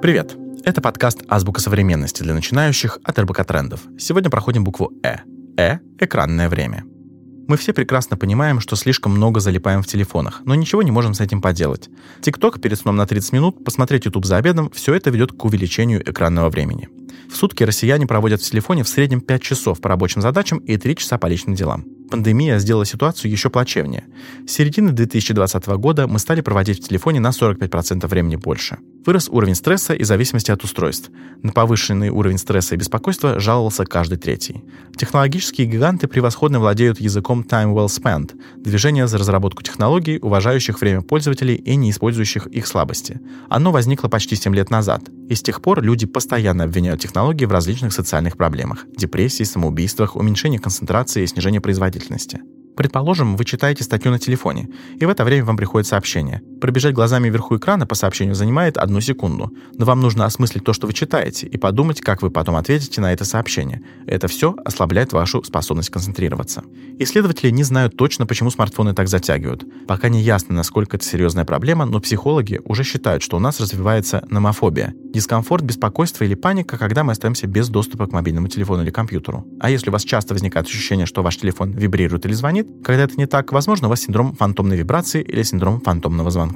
Привет! Это подкаст «Азбука современности» для начинающих от РБК Трендов. Сегодня проходим букву «Э». «Э» — экранное время. Мы все прекрасно понимаем, что слишком много залипаем в телефонах, но ничего не можем с этим поделать. ТикТок перед сном на 30 минут, посмотреть YouTube за обедом – все это ведет к увеличению экранного времени. В сутки россияне проводят в телефоне в среднем 5 часов по рабочим задачам и 3 часа по личным делам. Пандемия сделала ситуацию еще плачевнее. С середины 2020 года мы стали проводить в телефоне на 45% времени больше. Вырос уровень стресса и зависимости от устройств. На повышенный уровень стресса и беспокойства жаловался каждый третий. Технологические гиганты превосходно владеют языком time well spent, движение за разработку технологий, уважающих время пользователей и не использующих их слабости. Оно возникло почти 7 лет назад, и с тех пор люди постоянно обвиняют технологии в различных социальных проблемах – депрессии, самоубийствах, уменьшении концентрации и снижении производительности. Предположим, вы читаете статью на телефоне, и в это время вам приходит сообщение. Пробежать глазами вверху экрана по сообщению занимает одну секунду, но вам нужно осмыслить то, что вы читаете, и подумать, как вы потом ответите на это сообщение. Это все ослабляет вашу способность концентрироваться. Исследователи не знают точно, почему смартфоны так затягивают. Пока не ясно, насколько это серьезная проблема, но психологи уже считают, что у нас развивается номофобия – дискомфорт, беспокойство или паника, когда мы остаемся без доступа к мобильному телефону или компьютеру. А если у вас часто возникает ощущение, что ваш телефон вибрирует или звонит, когда это не так, возможно, у вас синдром фантомной вибрации или синдром фантомного звонка.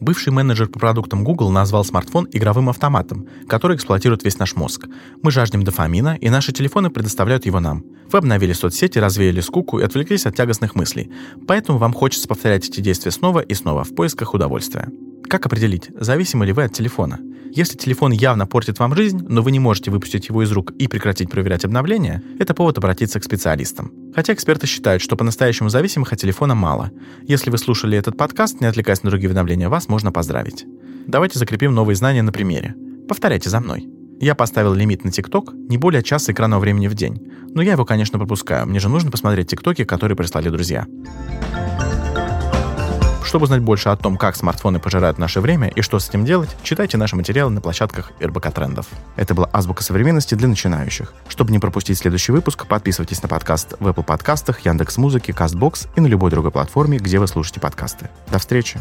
Бывший менеджер по продуктам Google назвал смартфон игровым автоматом, который эксплуатирует весь наш мозг. Мы жаждем дофамина, и наши телефоны предоставляют его нам. Вы обновили соцсети, развеяли скуку и отвлеклись от тягостных мыслей. Поэтому вам хочется повторять эти действия снова и снова в поисках удовольствия. Как определить, зависимы ли вы от телефона? Если телефон явно портит вам жизнь, но вы не можете выпустить его из рук и прекратить проверять обновления, это повод обратиться к специалистам. Хотя эксперты считают, что по-настоящему зависимых от телефона мало. Если вы слушали этот подкаст, не отвлекаясь на другие уведомления, вас можно поздравить. Давайте закрепим новые знания на примере. Повторяйте за мной. Я поставил лимит на ТикТок не более часа экранного времени в день. Но я его, конечно, пропускаю. Мне же нужно посмотреть ТикТоки, которые прислали друзья. Чтобы узнать больше о том, как смартфоны пожирают наше время и что с этим делать, читайте наши материалы на площадках РБК Трендов. Это была «Азбука современности» для начинающих. Чтобы не пропустить следующий выпуск, подписывайтесь на подкаст в Apple подкастах, Яндекс.Музыке, Castbox и на любой другой платформе, где вы слушаете подкасты. До встречи!